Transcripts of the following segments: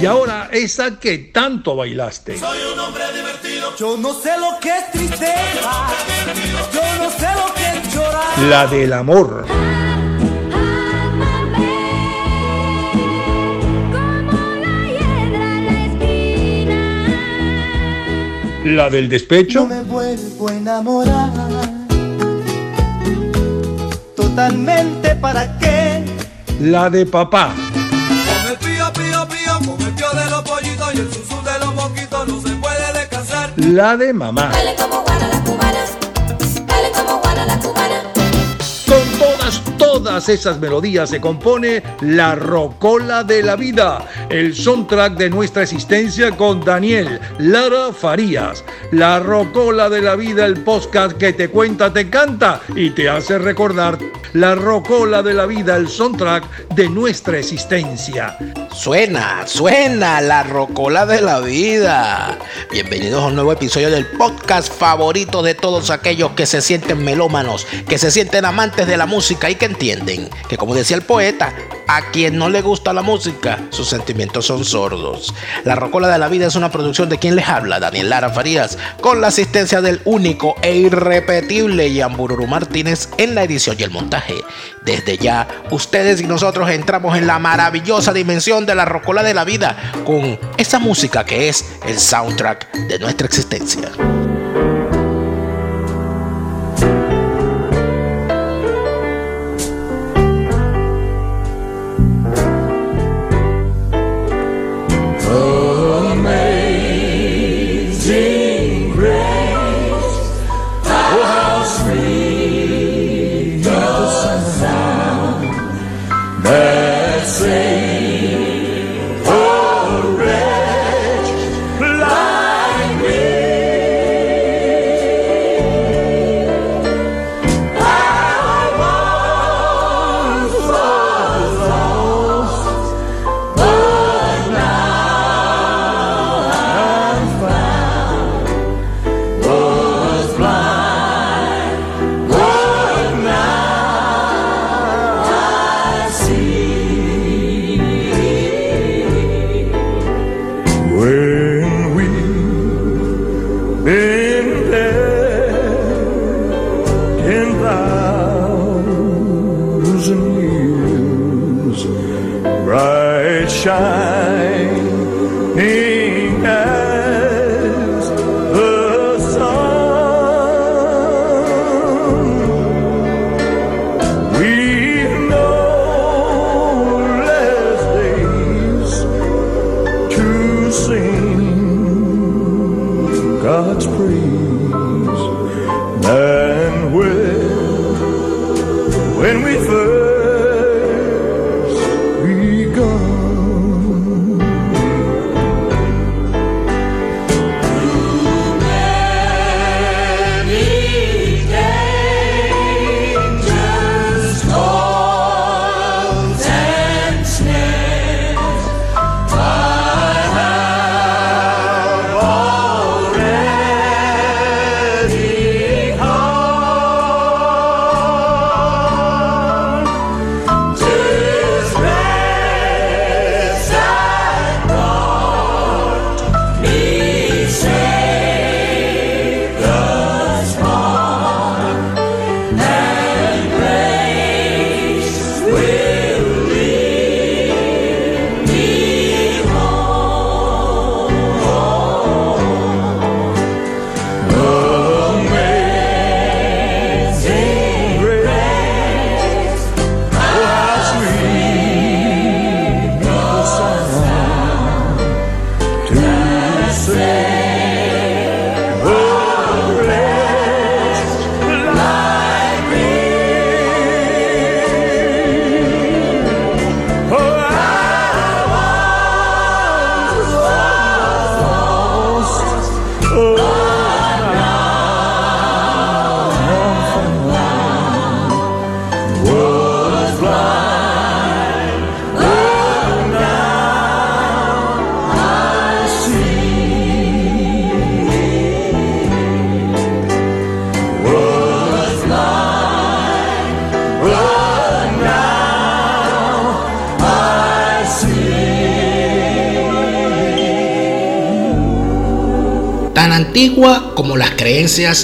Y ahora esa que tanto bailaste. Soy un hombre divertido. Yo no sé lo que es tristeza. Yo no sé lo que es llorar. La del amor. La del despecho. No me vuelvo a enamorar. Totalmente para qué. La de papá. La de mamá. Dale como guana la cubana, dale como guana la cubana. Con todas, todas esas melodías se compone La Rocola de la Vida, el soundtrack de nuestra existencia con Daniel Lara Farías. La Rocola de la Vida, el podcast que te cuenta, te canta y te hace recordar. La Rocola de la Vida, el soundtrack de nuestra existencia. Suena, suena la rocola de la vida. Bienvenidos a un nuevo episodio del podcast favorito de todos aquellos que se sienten melómanos, que se sienten amantes de la música y que entienden que, como decía el poeta, a quien no le gusta la música, sus sentimientos son sordos. La rocola de la vida es una producción de quien les habla, Daniel Lara Farías, con la asistencia del único e irrepetible Yambururu Martínez en la edición y el montaje. Desde ya, ustedes y nosotros entramos en la maravillosa dimensión de la rocola de la vida con esa música que es el soundtrack de nuestra existencia.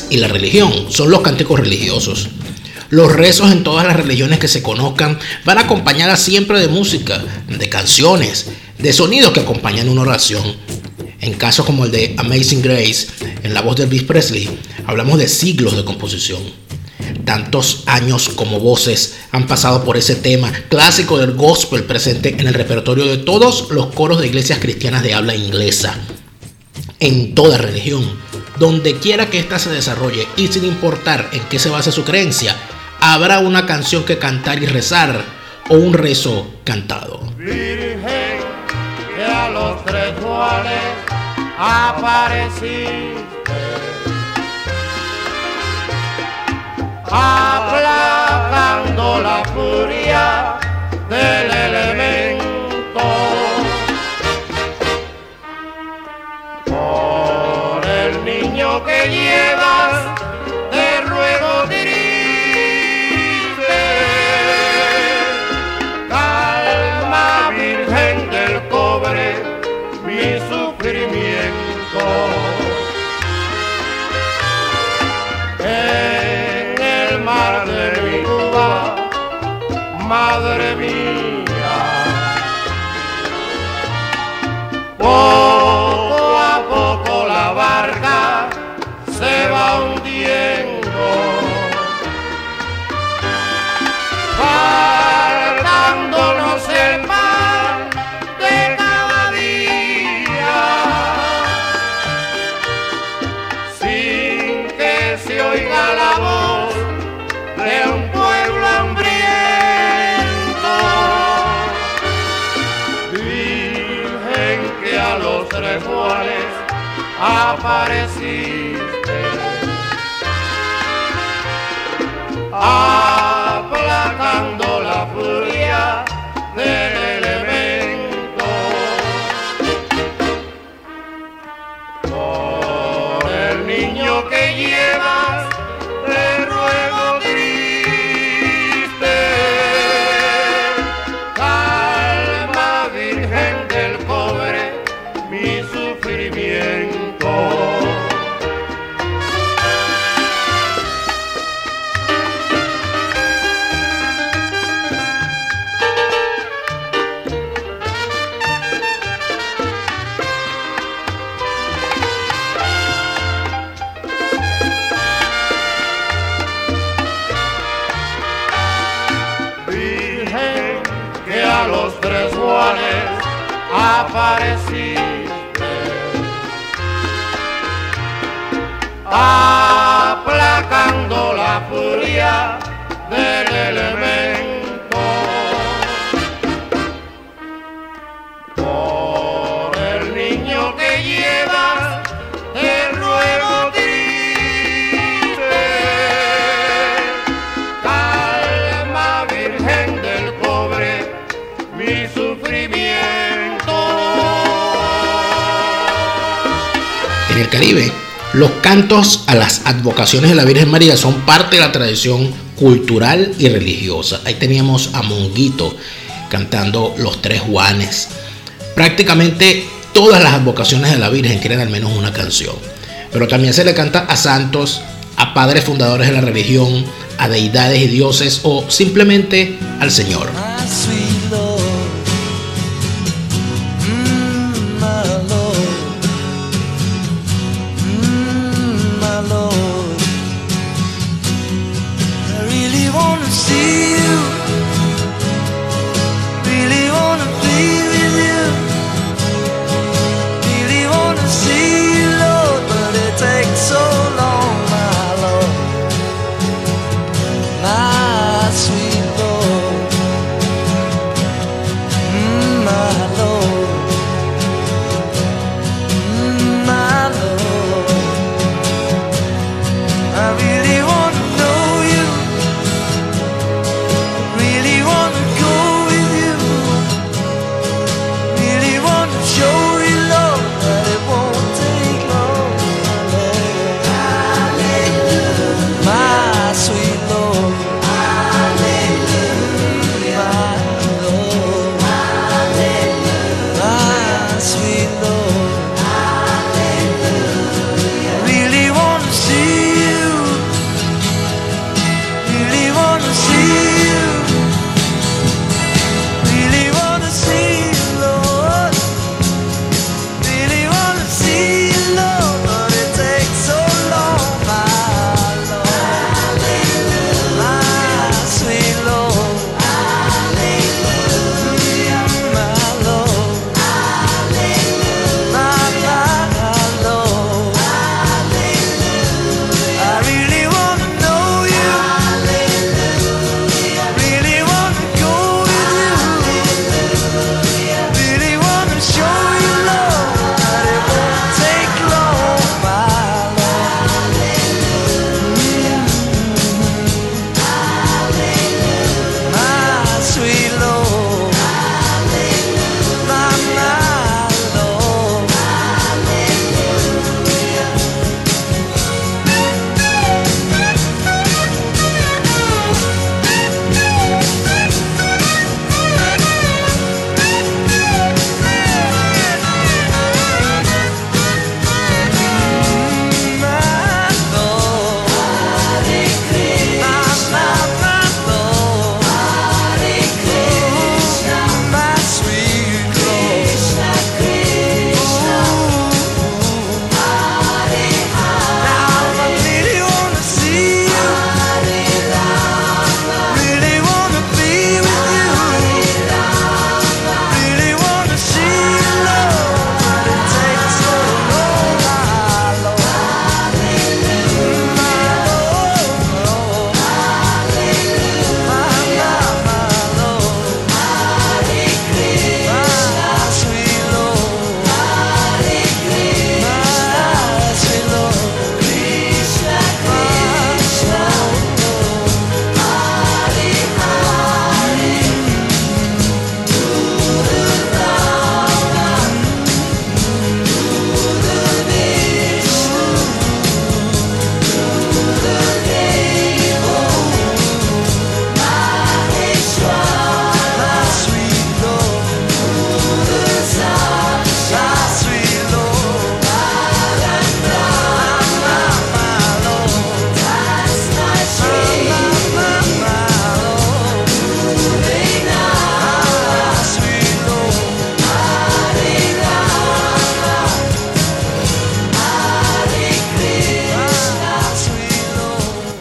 Y la religión, son los cánticos religiosos. Los rezos en todas las religiones que se conozcan van acompañadas siempre de música, de canciones, de sonidos que acompañan una oración. En casos como el de Amazing Grace, en la voz de Elvis Presley, hablamos de siglos de composición. Tantos años como voces han pasado por ese tema clásico del gospel presente en el repertorio de todos los coros de iglesias cristianas de habla inglesa. En toda religión, donde quiera que ésta se desarrolle y sin importar en qué se base su creencia, habrá una canción que cantar y rezar o un rezo cantado. Virgen, que a los tres Juanes apareciste, aplacando la furia del elemento. Que llevas, En el Caribe, los cantos a las advocaciones de la Virgen María son parte de la tradición cultural y religiosa. Ahí teníamos a Monguito cantando los tres Juanes. Prácticamente todas las advocaciones de la Virgen tienen al menos una canción. Pero también se le canta a santos, a padres fundadores de la religión, a deidades y dioses o simplemente al Señor.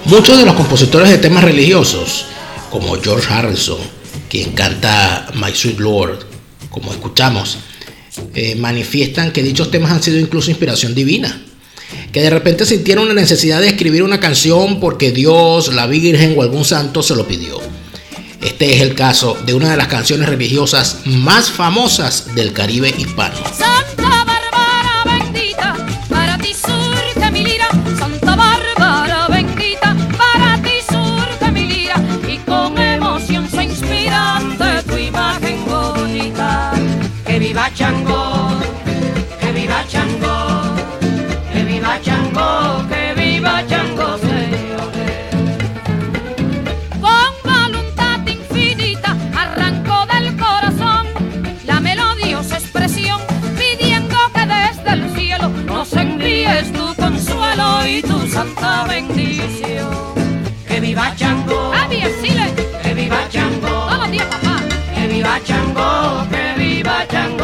Muchos de los compositores de temas religiosos, como George Harrison, quien canta My Sweet Lord, como escuchamos, eh, manifiestan que dichos temas han sido incluso inspiración divina. Que de repente sintieron la necesidad de escribir una canción porque Dios, la Virgen o algún santo se lo pidió. Este es el caso de una de las canciones religiosas más famosas del Caribe hispano. Chango, que viva Chango,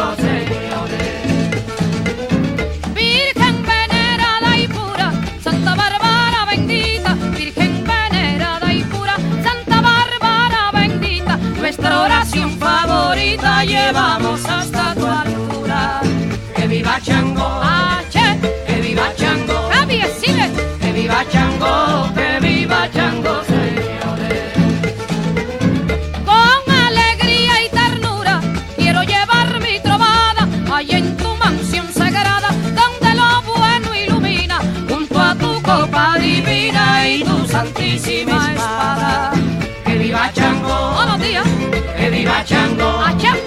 Que viva Chango,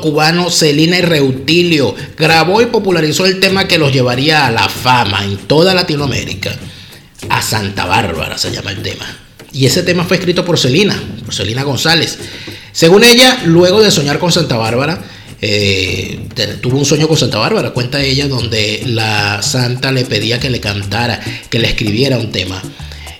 Cubano Celina y Reutilio grabó y popularizó el tema que los llevaría a la fama en toda Latinoamérica. A Santa Bárbara se llama el tema. Y ese tema fue escrito por Celina, por Celina González. Según ella, luego de soñar con Santa Bárbara, eh, tuvo un sueño con Santa Bárbara, cuenta ella, donde la santa le pedía que le cantara, que le escribiera un tema.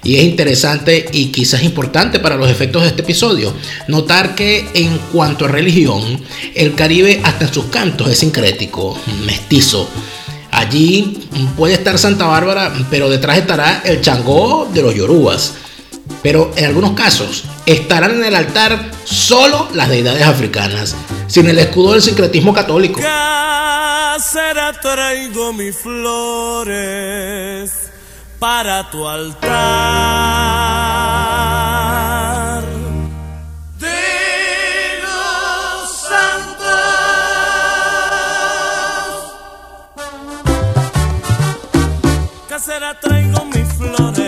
Y es interesante y quizás importante para los efectos de este episodio notar que en cuanto a religión, el Caribe hasta en sus cantos es sincrético, mestizo. Allí puede estar Santa Bárbara, pero detrás estará el changó de los yorubas. Pero en algunos casos estarán en el altar solo las deidades africanas, sin el escudo del sincretismo católico. Casera traigo mis flores para tu altar. De los santos. Casera traigo mis flores,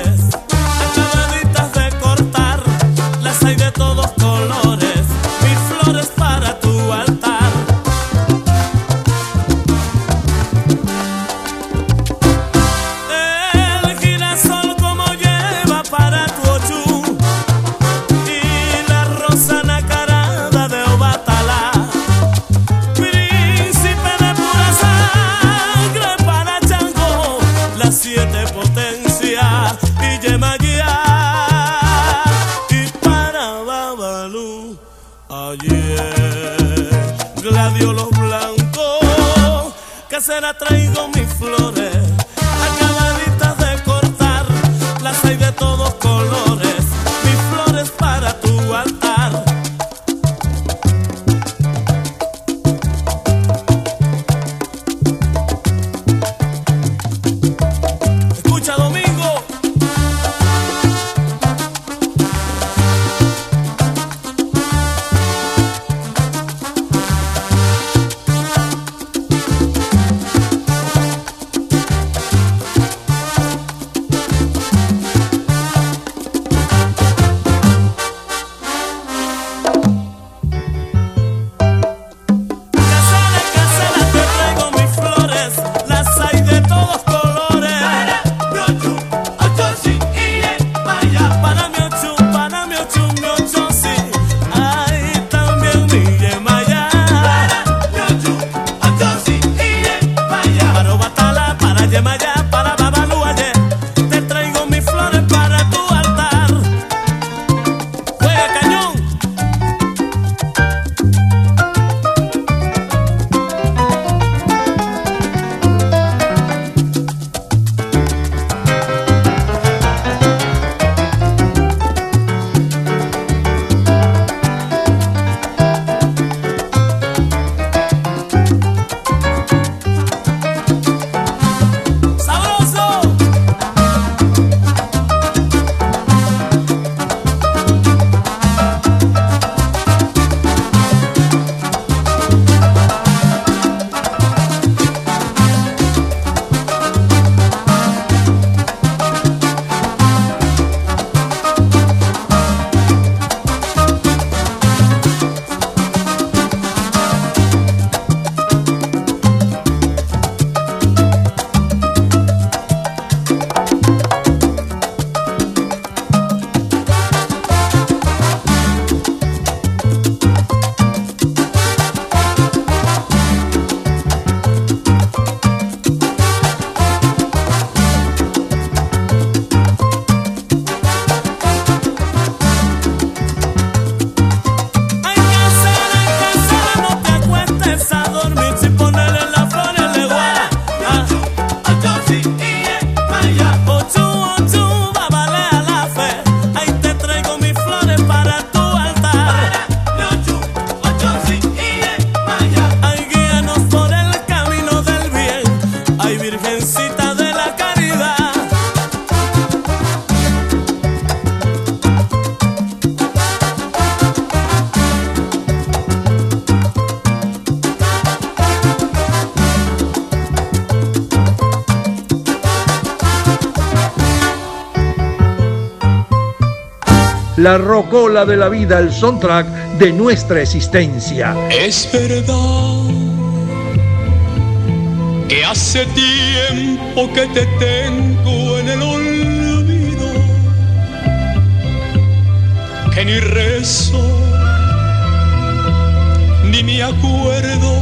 la rocola de la vida, el soundtrack de nuestra existencia. Es verdad que hace tiempo que te tengo en el olvido, que ni rezo, ni me acuerdo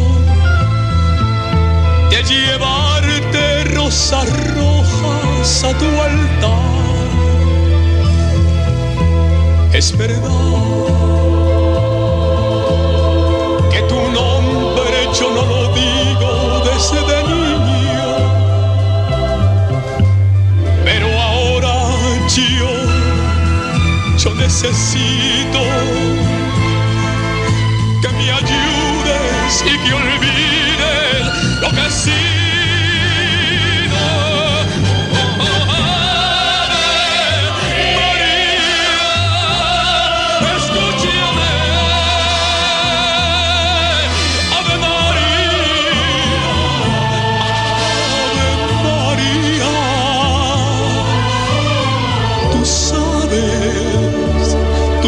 de llevarte rosas rojas a tu altar es verdad que tu nombre yo no lo digo desde niño, pero ahora yo, yo necesito que me ayudes y que olvides.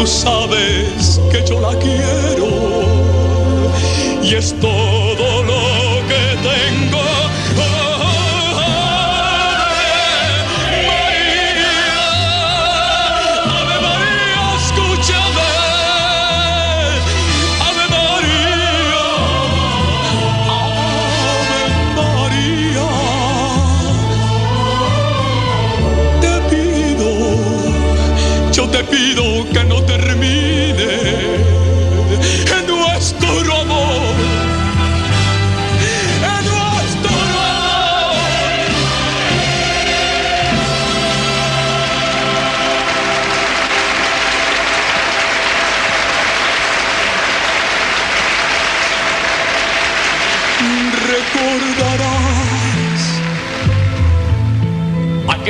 tú sabes que yo la quiero y estoy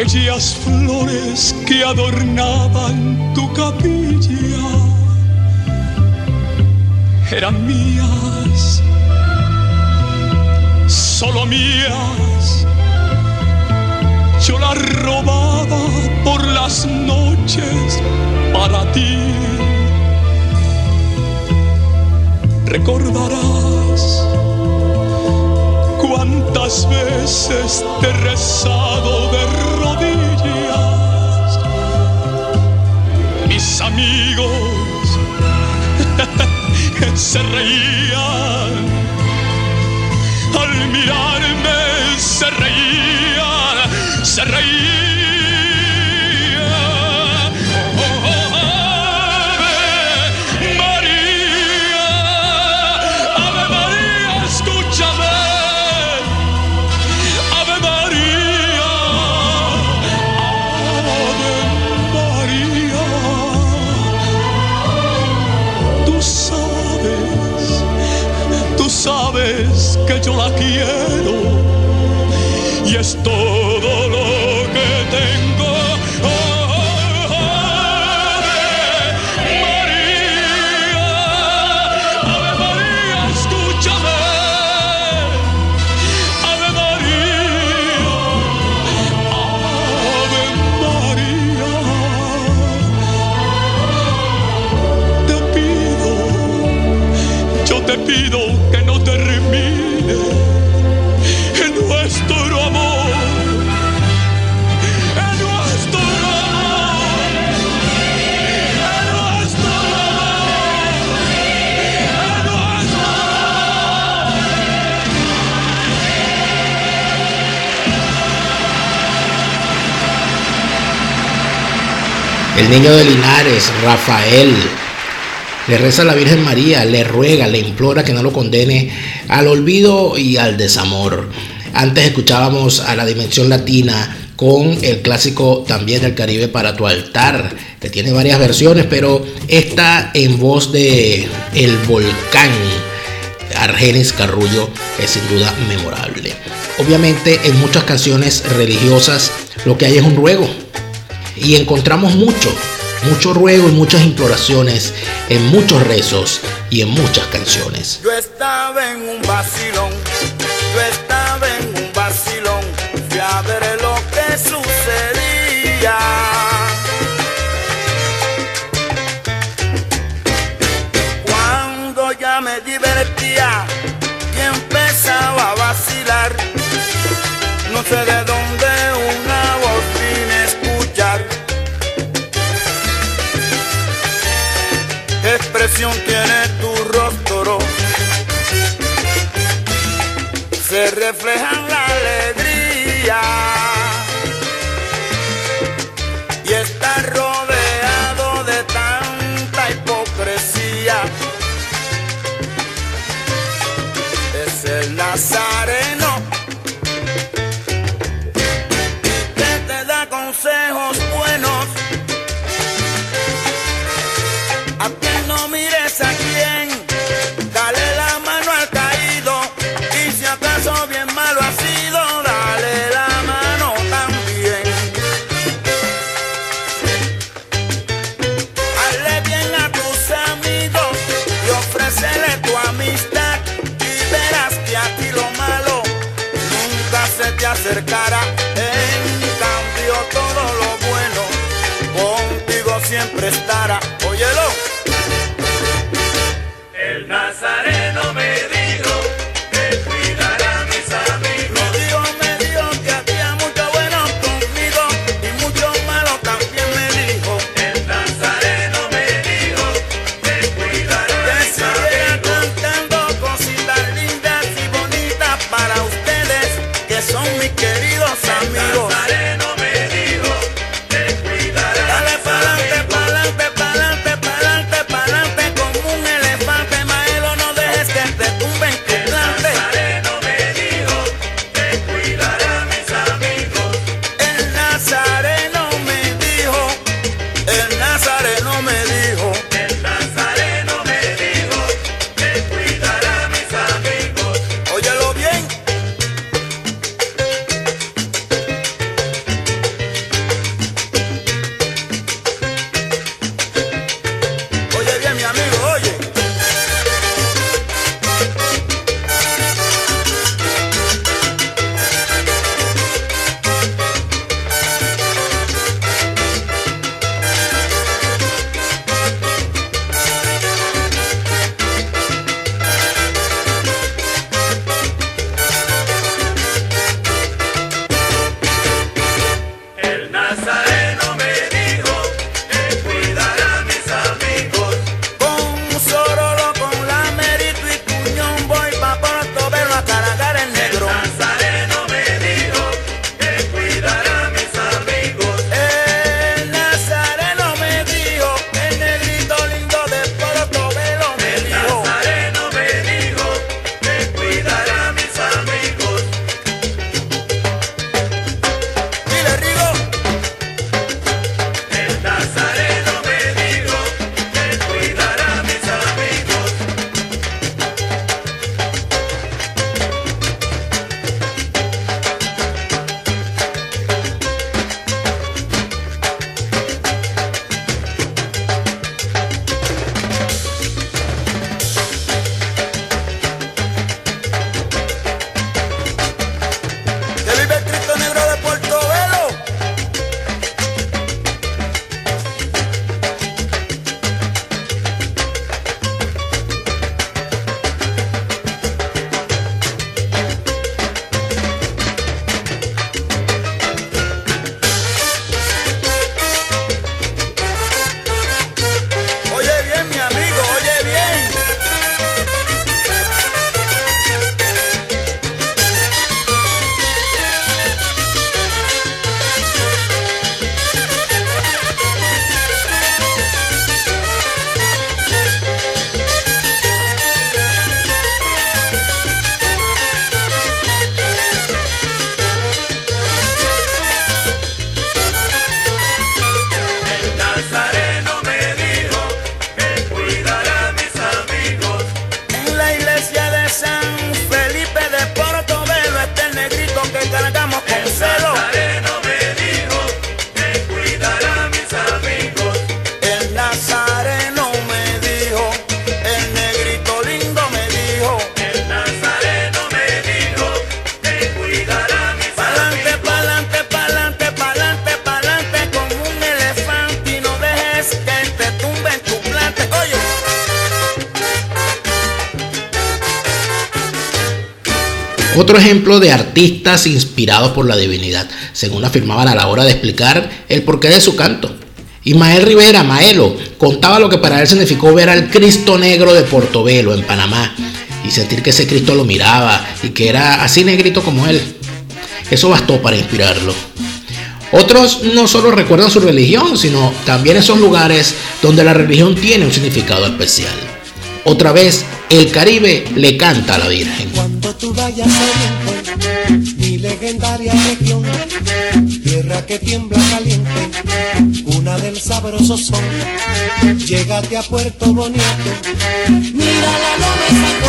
aquellas flores que adornaban tu capilla. Eran mías, solo mías. Yo las robaba por las noches para ti. Recordarás cuántas veces te he rezado de rodillas. Mis amigos se reían al mirarme, se reían, se reían. El niño de Linares, Rafael, le reza a la Virgen María, le ruega, le implora que no lo condene al olvido y al desamor. Antes escuchábamos a la Dimensión Latina con el clásico también del Caribe para tu altar, que tiene varias versiones, pero esta en voz de El Volcán, Argenis Carrullo, es sin duda memorable. Obviamente en muchas canciones religiosas lo que hay es un ruego, y encontramos mucho, mucho ruego y muchas imploraciones en muchos rezos y en muchas canciones. Yo estaba en un vacilón, yo estaba en un vacilón, fui a lo que sucedía. Tiene tu rostro? Se refleja en la alegría y está rodeado de tanta hipocresía. Es el Nazareno queridos amigos. Artistas inspirados por la divinidad, según afirmaban a la hora de explicar el porqué de su canto. Ismael Rivera, Maelo, contaba lo que para él significó ver al Cristo Negro de Portobelo, en Panamá, y sentir que ese Cristo lo miraba y que era así negrito como él. Eso bastó para inspirarlo. Otros no solo recuerdan su religión, sino también esos lugares donde la religión tiene un significado especial. Otra vez, el Caribe le canta a la Virgen. Cuando tú vayas legendaria región, tierra que tiembla caliente, cuna del sabroso son, llégate a Puerto Bonito, Mira la loma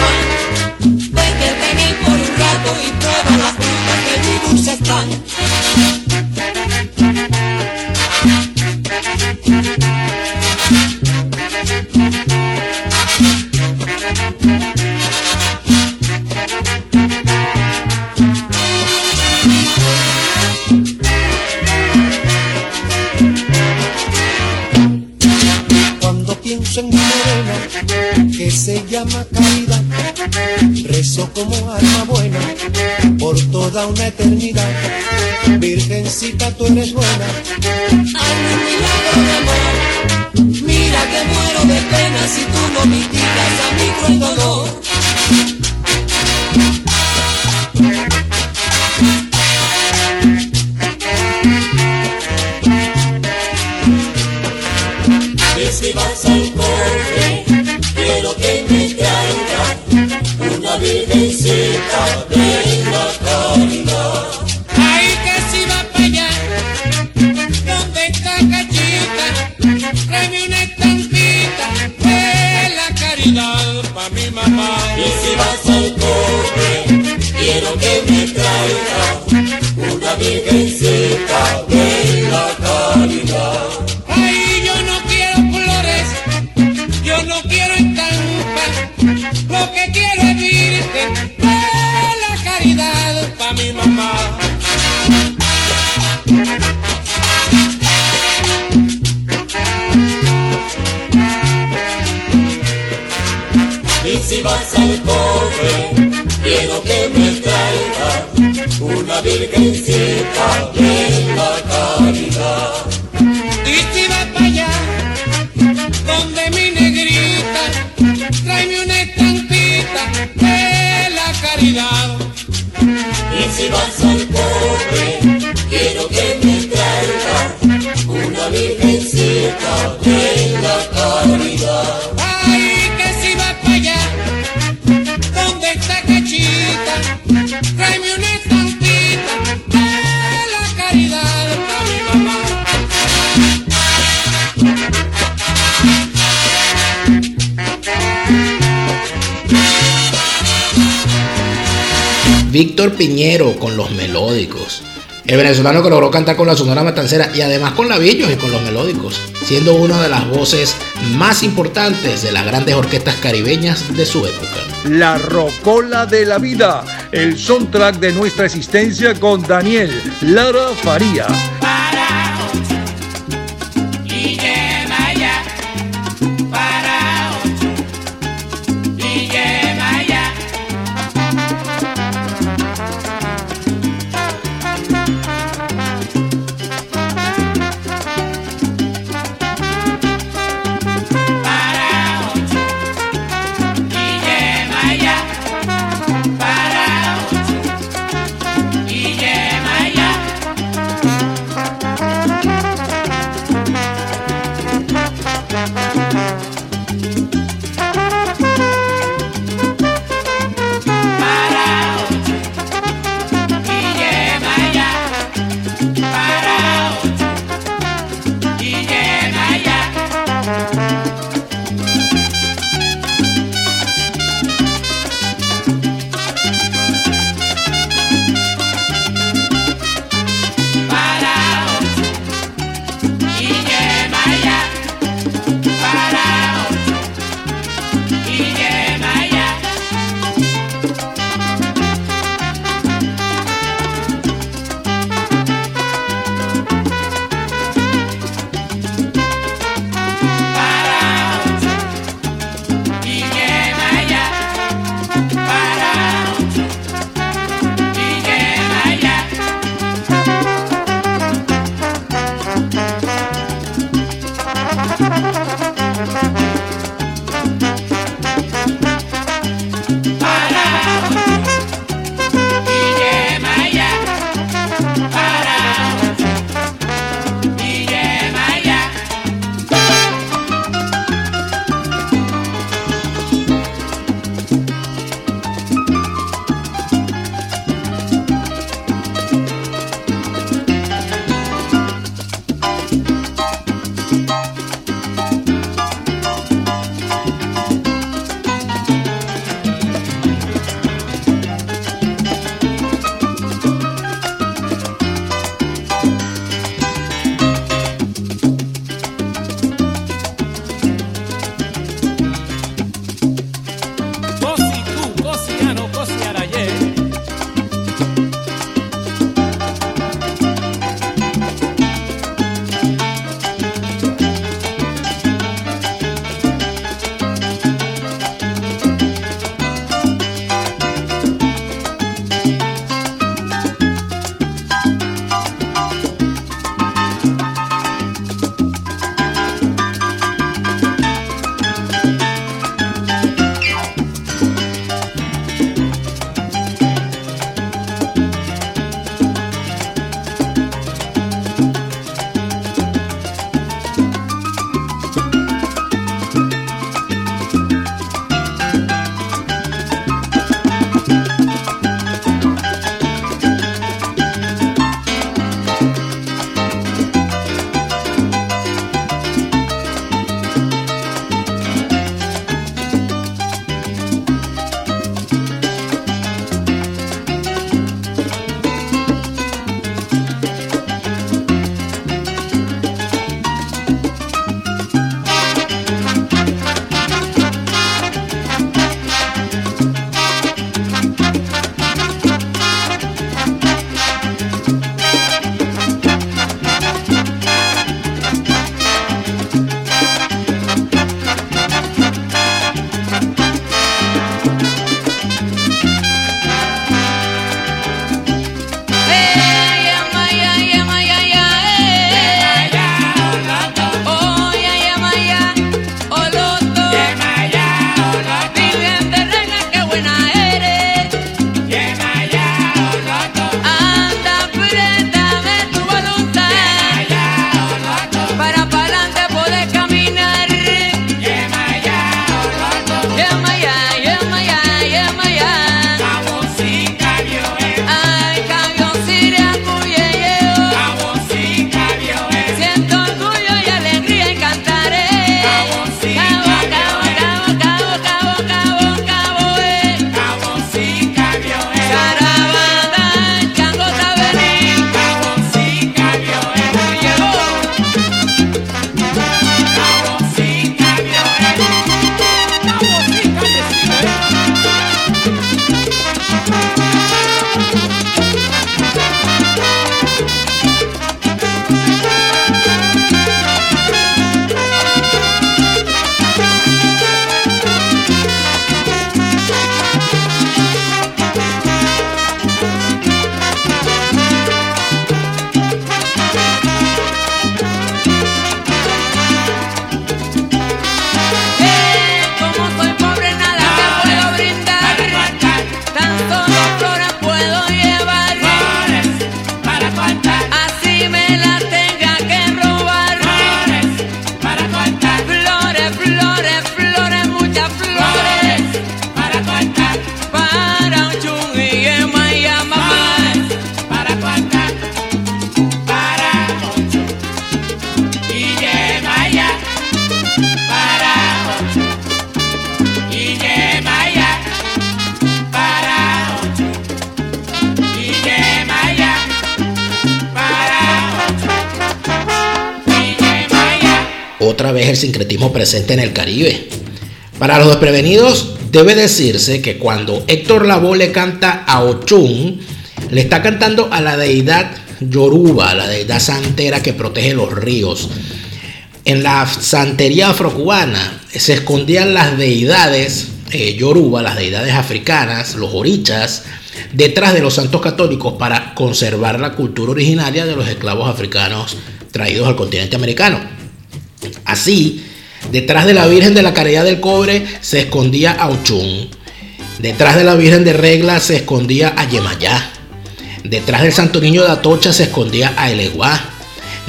una eternidad, Virgencita tú eres buena, Víctor Piñero con los melódicos. El venezolano que logró cantar con la Sonora Matancera y además con la Villos y con los melódicos, siendo una de las voces más importantes de las grandes orquestas caribeñas de su época. La Rocola de la Vida, el soundtrack de nuestra existencia con Daniel Lara Farías. Presente en el Caribe. Para los desprevenidos, debe decirse que cuando Héctor Lavoe le canta a Ochun, le está cantando a la deidad Yoruba, la deidad santera que protege los ríos. En la santería afrocubana se escondían las deidades eh, Yoruba, las deidades africanas, los orichas, detrás de los santos católicos para conservar la cultura originaria de los esclavos africanos traídos al continente americano. Así, detrás de la Virgen de la Caridad del Cobre se escondía a Ochun. Detrás de la Virgen de Regla se escondía a Yemayá. Detrás del Santo Niño de Atocha se escondía a Eleguá.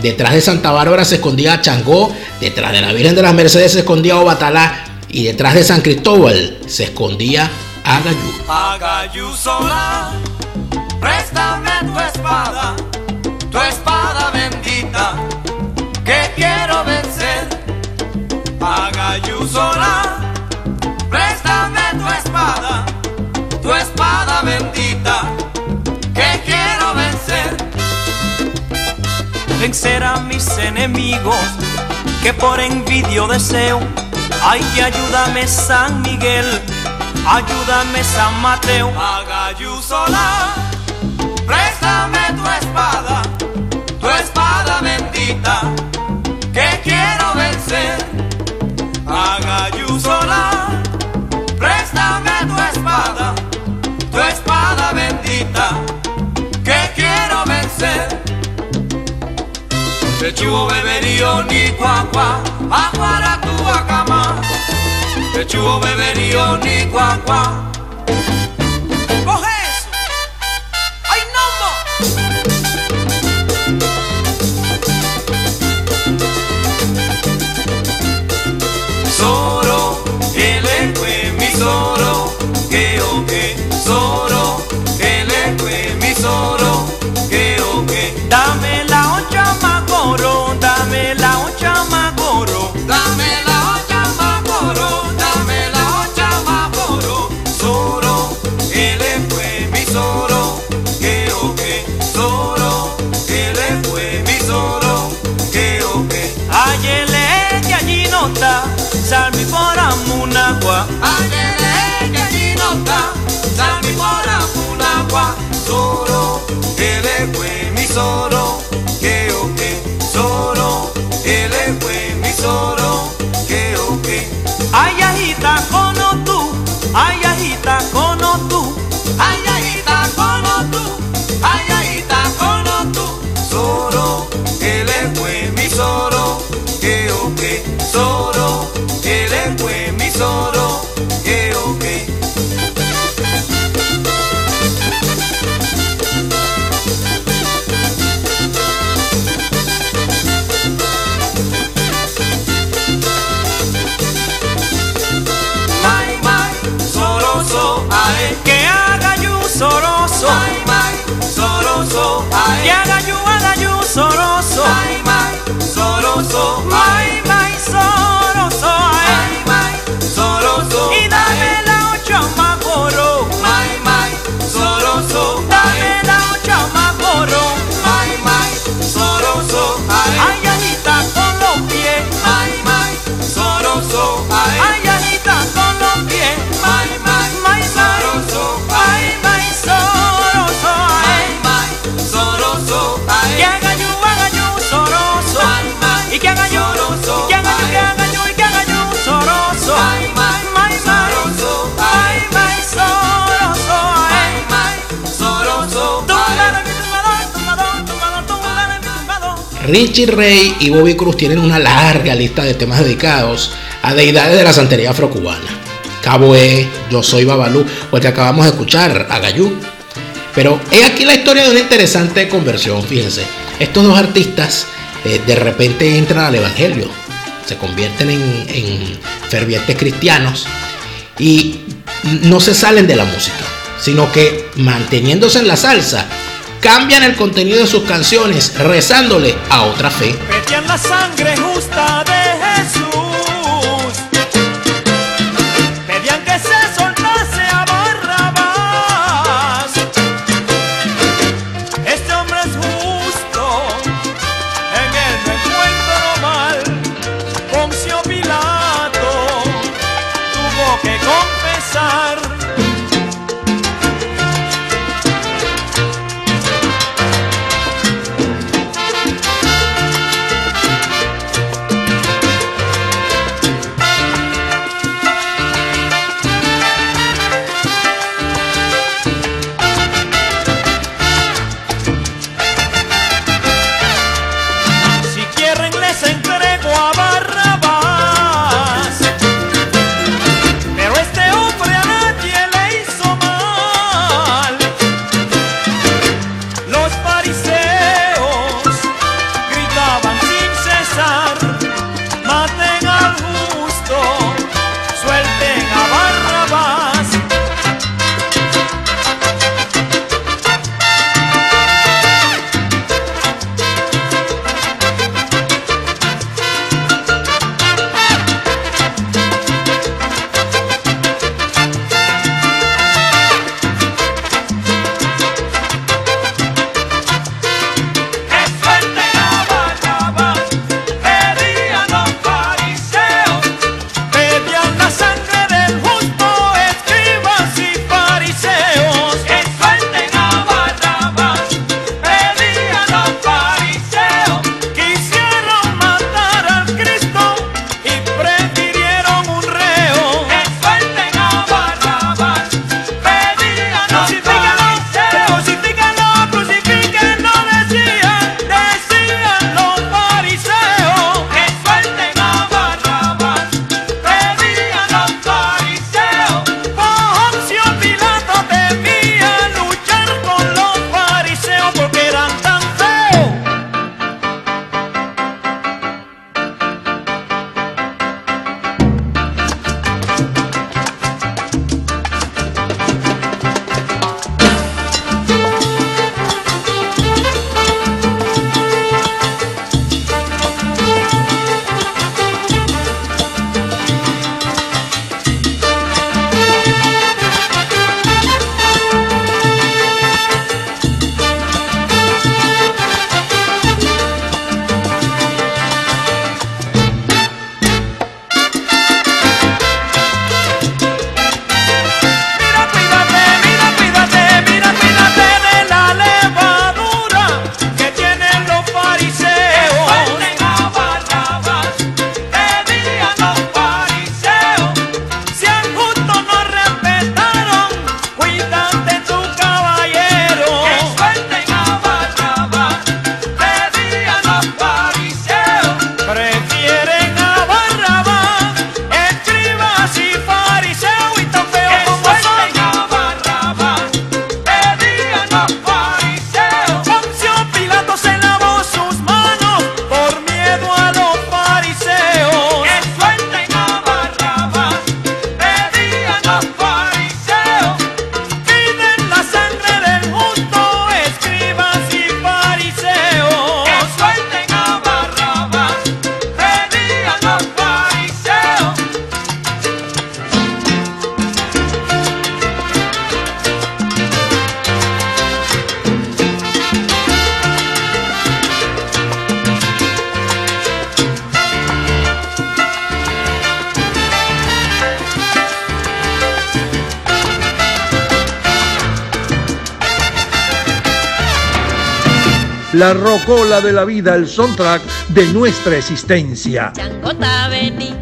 Detrás de Santa Bárbara se escondía a Changó. Detrás de la Virgen de las Mercedes se escondía a Obatalá. Y detrás de San Cristóbal se escondía a Gayú. Agayú sola, préstame tu espada, tu espada bendita, que quiero vencer. Agayusola, préstame tu espada, tu espada bendita, que quiero vencer. Vencer a mis enemigos, que por envidio deseo. Ay, ayúdame San Miguel, ayúdame San Mateo. Agayusola, préstame tu espada, tu espada bendita. Se chuvo beberío ni cuancua, aguara tu acama. Se chuvo beberío ni cuancua. 꽝 Richie Ray y Bobby Cruz tienen una larga lista de temas dedicados a deidades de la santería afrocubana. Cabo E, Yo Soy Babalú, o el que acabamos de escuchar, Agayú. Pero he aquí la historia de una interesante conversión, fíjense. Estos dos artistas eh, de repente entran al Evangelio, se convierten en fervientes cristianos y no se salen de la música, sino que manteniéndose en la salsa, cambian el contenido de sus canciones rezándole a otra fe. La rocola de la vida, el soundtrack de nuestra existencia. Changota vení,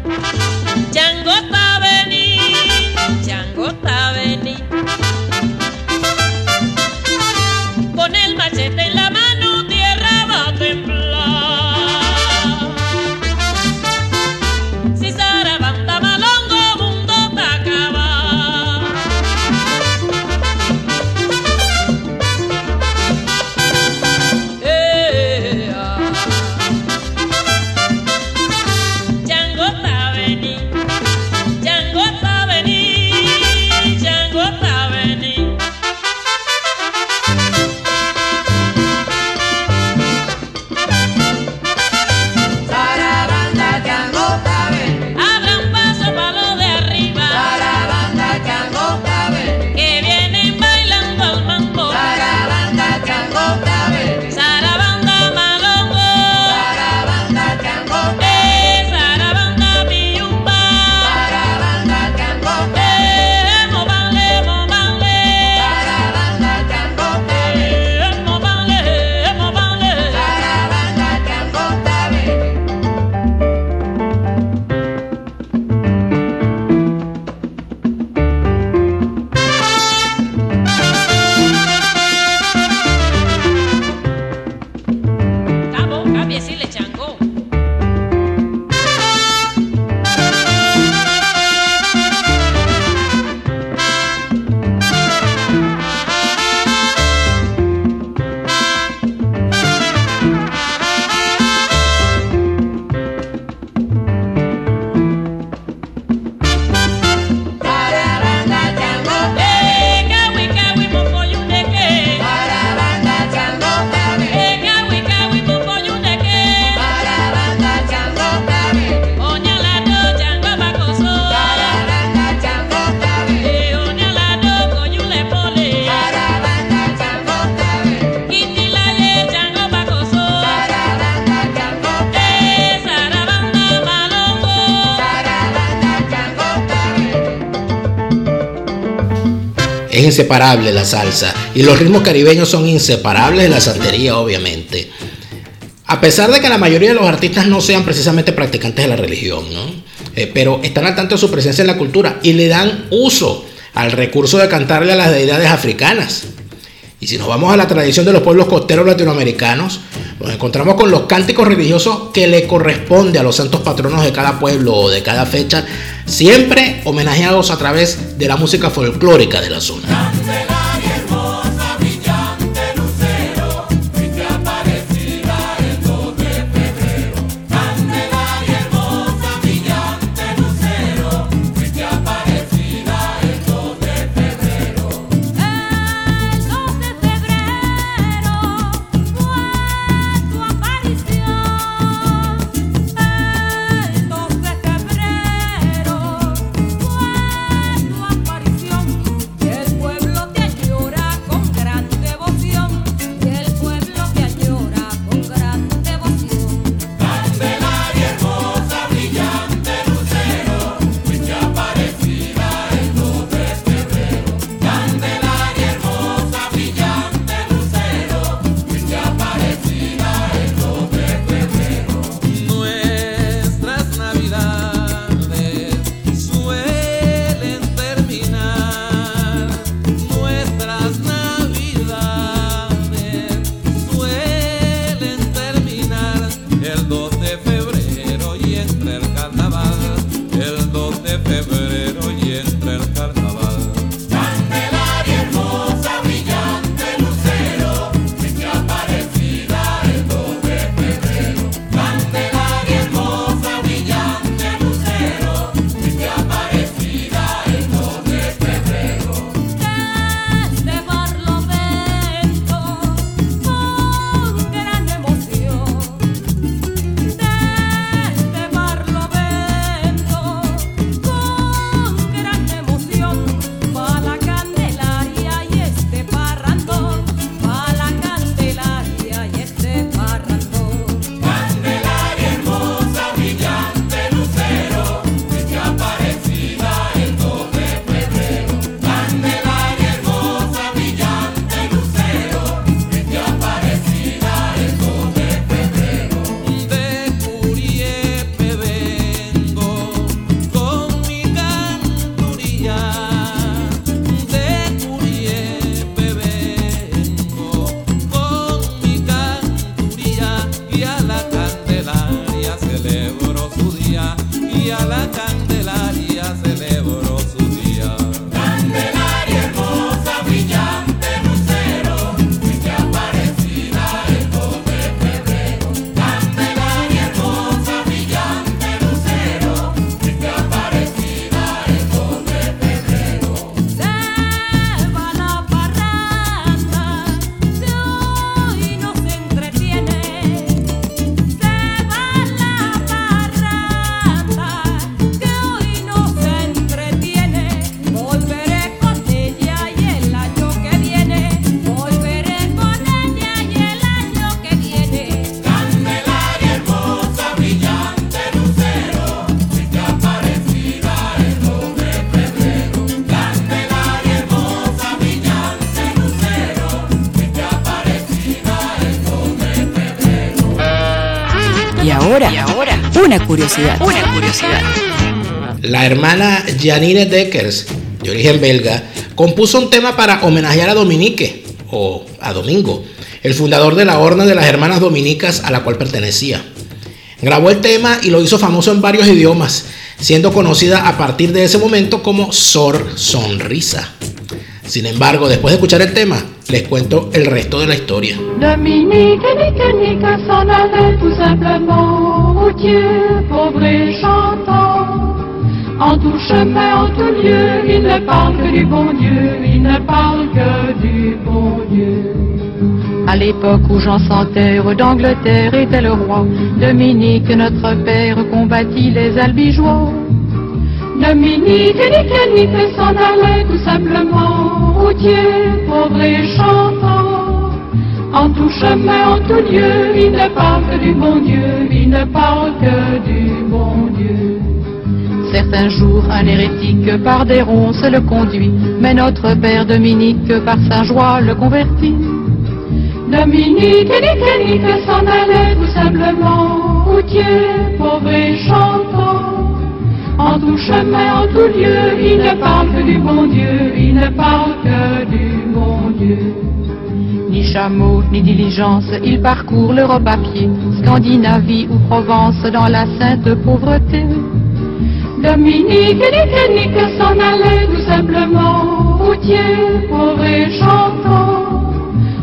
Es inseparable la salsa y los ritmos caribeños son inseparables de la santería, obviamente. A pesar de que la mayoría de los artistas no sean precisamente practicantes de la religión, ¿no? Eh, pero están al tanto de su presencia en la cultura y le dan uso al recurso de cantarle a las deidades africanas. Y si nos vamos a la tradición de los pueblos costeros latinoamericanos, nos encontramos con los cánticos religiosos que le corresponde a los santos patronos de cada pueblo o de cada fecha, siempre homenajeados a través de la música folclórica de la zona. Una curiosidad. Una curiosidad. La hermana Janine Deckers, de origen belga, compuso un tema para homenajear a Dominique, o a Domingo, el fundador de la Orden de las Hermanas Dominicas a la cual pertenecía. Grabó el tema y lo hizo famoso en varios idiomas, siendo conocida a partir de ese momento como Sor Sonrisa. Sin embargo, después de escuchar el tema, les cuento el resto de la historia. Dominique, nique, nique, routier, pauvre et chantant. En tout chemin, en tout lieu, il ne parle que du bon Dieu, il ne parle que du bon Dieu. À l'époque où Jean sans terre d'Angleterre était le roi, Dominique, notre père, combattit les albigeois. Dominique, nique, nique, s'en allait tout simplement, routier, pauvre et chantant. En tout chemin, en tout lieu, il ne parle que du bon Dieu, il ne parle que du bon Dieu. Certains jours, un hérétique par des ronces le conduit, mais notre père Dominique par sa joie le convertit. Dominique, nique, nique, s'en allait tout simplement, routier, pauvre et chantant. En tout chemin, en tout lieu, il ne parle que du bon Dieu, il ne parle que du bon Dieu. Ni chameau, ni diligence, il parcourt l'Europe à pied, Scandinavie ou Provence dans la sainte pauvreté. Dominique, nique, nique, s'en allait tout simplement, routier, pauvre et.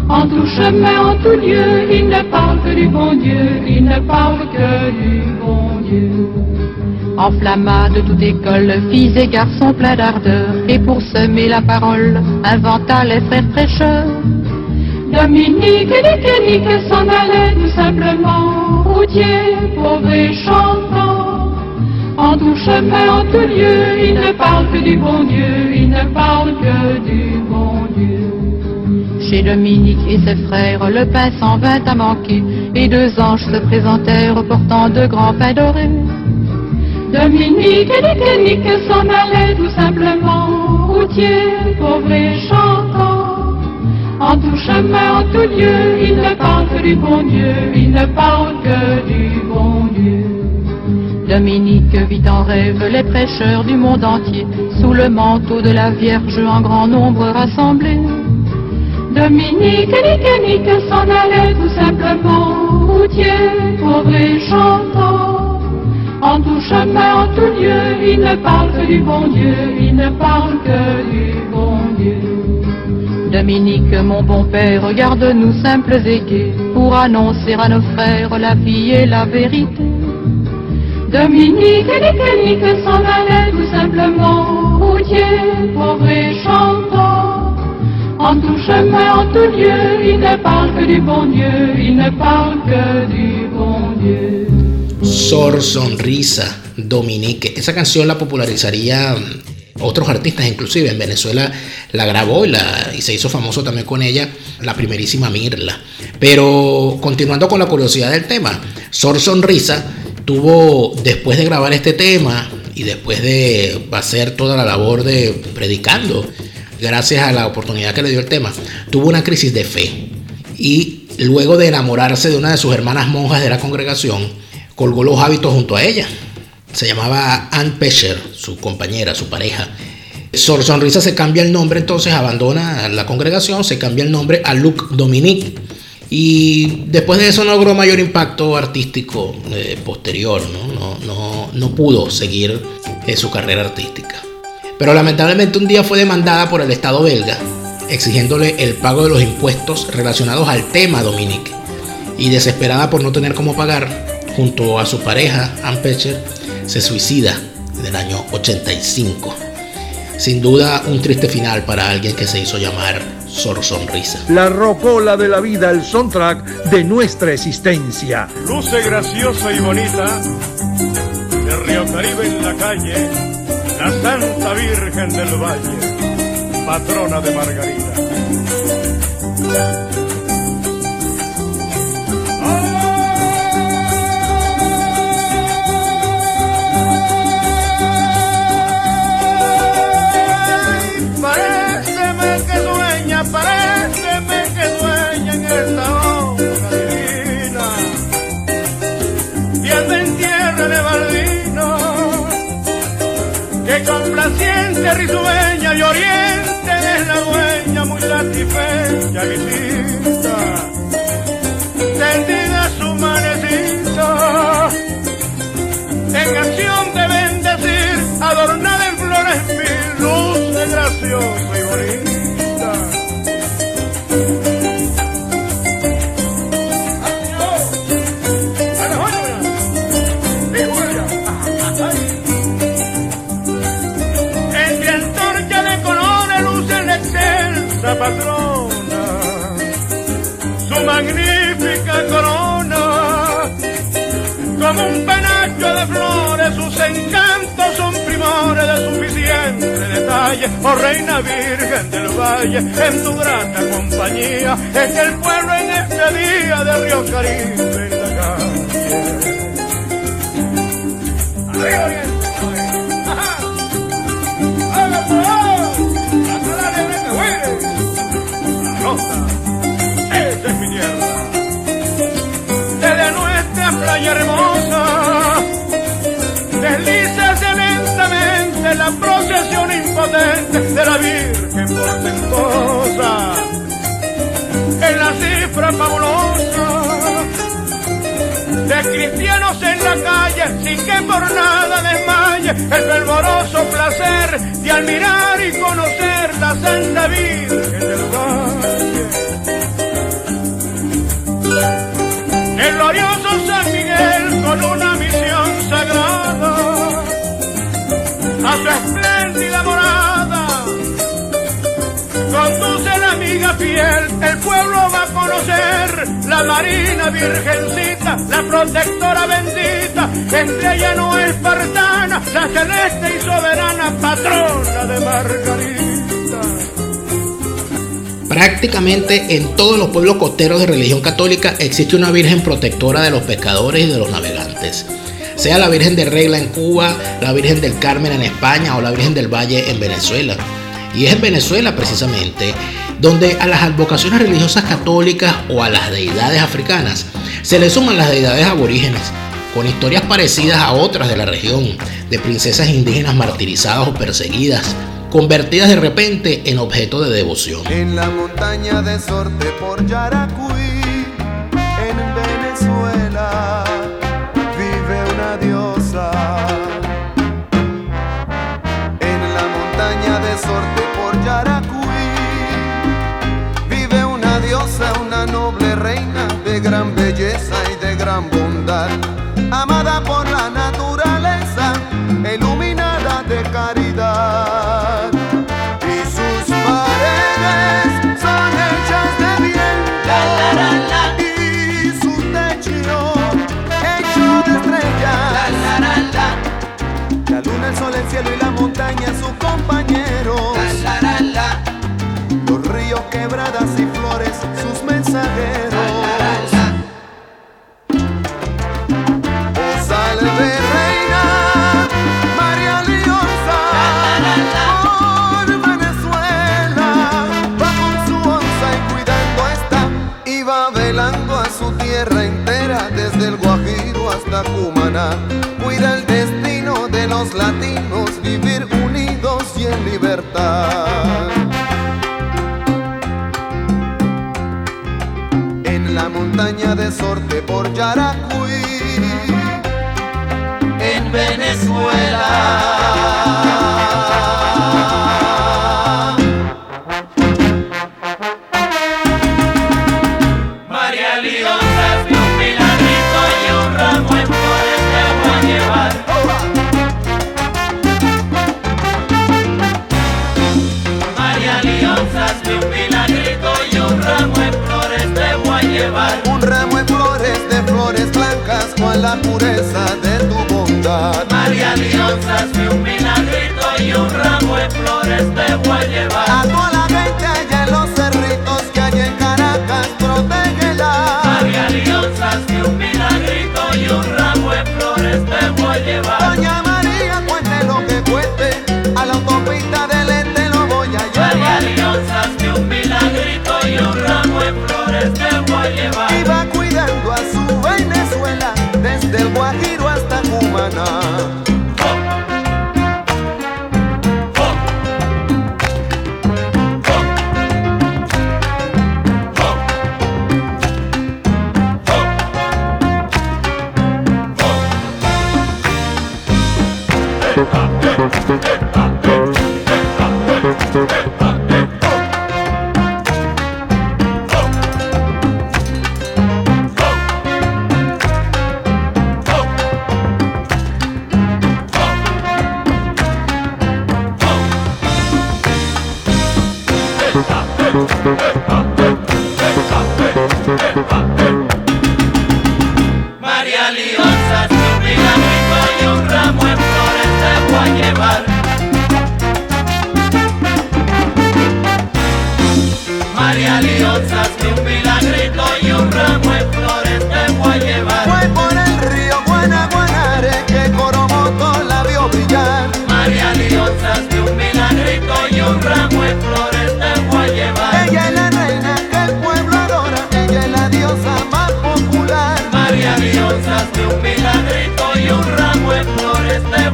En tout chemin, en tout lieu, il ne parle que du bon Dieu, il ne parle que du bon Dieu. Enflamma de toute école, filles et garçons pleins d'ardeur, et pour semer la parole, inventa les frères prêcheurs. Dominique, nique, nique, s'en allait tout simplement, routier, pauvre et chantant. En tout chemin, en tout lieu, il ne parle que du bon Dieu, il ne parle que du bon Dieu. Chez Dominique et ses frères, le pain s'en vint à manquer, et deux anges se présentèrent portant de grands pains dorés. Dominique, nique, nique, s'en allait tout simplement, routier, pauvre et chantant. En tout chemin, en tout lieu, il ne parle que du bon Dieu, il ne parle que du bon Dieu. Dominique vit en rêve les prêcheurs du monde entier, sous le manteau de la Vierge en grand nombre rassemblés. Dominique, nique, nique, s'en allait tout simplement, routier, pauvre et chantant. En tout chemin, en tout lieu, il ne parle que du bon Dieu, il ne parle que du bon Dieu. Dominique, mon bon père, regarde-nous simples et gais, pour annoncer à nos frères la vie et la vérité. Dominique, nique, nique, s'en allait tout simplement, routier, pauvre et chantant. En tout chemin, en tout lieu, il ne parle que du bon Dieu, il ne parle que du bon Dieu. Sor Sonrisa, Dominique. Esa canción la popularizaría otros artistas, inclusive en Venezuela la grabó y, la, y se hizo famoso también con ella la primerísima Mirla. Pero continuando con la curiosidad del tema, Sor Sonrisa tuvo, después de grabar este tema y después de hacer toda la labor de predicando, gracias a la oportunidad que le dio el tema, tuvo una crisis de fe. Y luego de enamorarse de una de sus hermanas monjas de la congregación, colgó los hábitos junto a ella. Se llamaba Ann Pescher, su compañera, su pareja. Sor Sonrisa se cambia el nombre, entonces abandona la congregación, se cambia el nombre a Luc Dominique. Y después de eso no logró mayor impacto artístico eh, posterior, ¿no? No, no, pudo seguir eh, su carrera artística. Pero lamentablemente un día fue demandada por el Estado belga, exigiéndole el pago de los impuestos relacionados al tema Dominique. Y desesperada por no tener cómo pagar, junto a su pareja, Ann Petcher, se suicida en el año 85. Sin duda un triste final para alguien que se hizo llamar Sor Sonrisa. La rocola de la vida, el soundtrack de nuestra existencia. Luce graciosa y bonita, de Río Caribe en la calle, la Santa Virgen del Valle, patrona de Margarita. Magnífica corona, como un penacho de flores, sus encantos son primores de suficiente detalle. Oh reina virgen del valle, en tu grata compañía, es el pueblo en este día de Río Caribe en la calle. Playa hermosa, deslízase lentamente la procesión impotente de la Virgen portentosa. En la cifra fabulosa de cristianos en la calle, sin que por nada desmaye el fervoroso placer de admirar y conocer la Santa Virgen del Valle. El glorioso San con una misión sagrada. A su espléndida morada. Conduce la amiga fiel, el pueblo va a conocer. La marina virgencita, la protectora bendita, entre ella no es espartana, la celeste y soberana patrona de Margarita. Prácticamente en todos los pueblos costeros de religión católica existe una Virgen protectora de los pescadores y de los navegantes. Sea la Virgen de Regla en Cuba, la Virgen del Carmen en España o la Virgen del Valle en Venezuela. Y es en Venezuela precisamente donde a las advocaciones religiosas católicas o a las deidades africanas se le suman las deidades aborígenes, con historias parecidas a otras de la región, de princesas indígenas martirizadas o perseguidas, convertidas de repente en objeto de devoción. En la montaña de Sorte por Yaracuy, en Venezuela, vive una diosa. En la montaña de Sorte por Yaracuy, vive una diosa, una noble reina de gran belleza y de gran bondad, amada por la naturaleza, iluminada de caridad. Cielo y la montaña sus compañeros. Los ríos, quebradas y flores sus mensajeros. Oh, salve reina María Liosa. Por Venezuela va con su onza y cuidando está. Y va velando a su tierra entera desde el Guajiro hasta Cumaná. Cuida el destino de los latinos vivir unidos y en libertad en la montaña de Sorte por Yaracuy en Venezuela.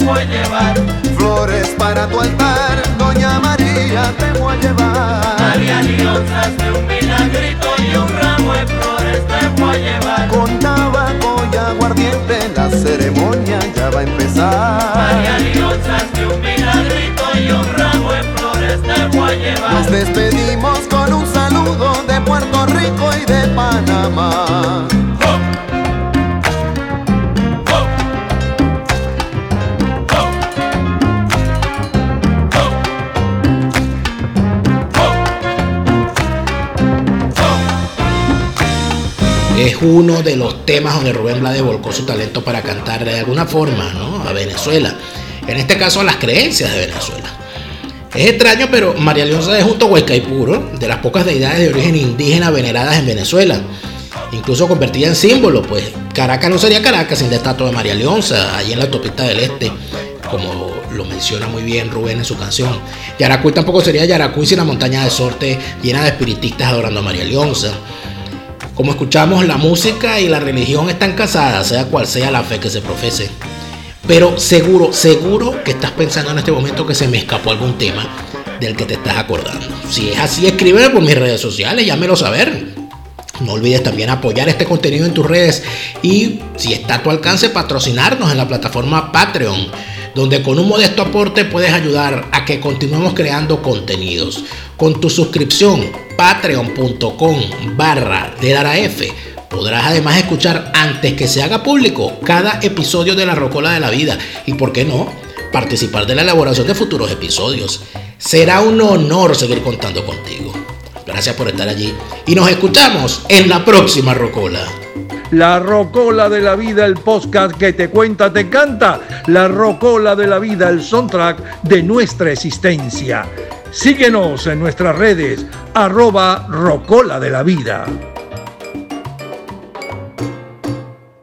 Voy a llevar. Flores para tu altar, Doña María te voy a llevar. María Liosa, un milagrito y un ramo en flores te voy a llevar. Con tabaco y aguardiente la ceremonia ya va a empezar. María Liosa, un milagrito y un ramo en flores te voy a llevar. Nos despedimos con un saludo de Puerto Rico y de Panamá. Es uno de los temas donde Rubén Blades volcó su talento para cantar de alguna forma ¿no? a Venezuela. En este caso a las creencias de Venezuela. Es extraño, pero María Leonza es junto a Huaycaipuro, de las pocas deidades de origen indígena veneradas en Venezuela. Incluso convertida en símbolo, pues Caracas no sería Caracas sin la estatua de María Leonza, allí en la autopista del Este, como lo menciona muy bien Rubén en su canción. Yaracuy tampoco sería Yaracuy sin la montaña de sorte llena de espiritistas adorando a María Leonza. Como escuchamos, la música y la religión están casadas, sea cual sea la fe que se profese. Pero seguro, seguro que estás pensando en este momento que se me escapó algún tema del que te estás acordando. Si es así, escríbeme por mis redes sociales, llámelo saber. No olvides también apoyar este contenido en tus redes y si está a tu alcance patrocinarnos en la plataforma Patreon, donde con un modesto aporte puedes ayudar a que continuemos creando contenidos. Con tu suscripción patreon.com barra F podrás además escuchar antes que se haga público cada episodio de La Rocola de la Vida y, por qué no, participar de la elaboración de futuros episodios. Será un honor seguir contando contigo. Gracias por estar allí y nos escuchamos en la próxima Rocola. La Rocola de la Vida, el podcast que te cuenta, te canta. La Rocola de la Vida, el soundtrack de nuestra existencia. Síguenos en nuestras redes, arroba Rocola de la Vida.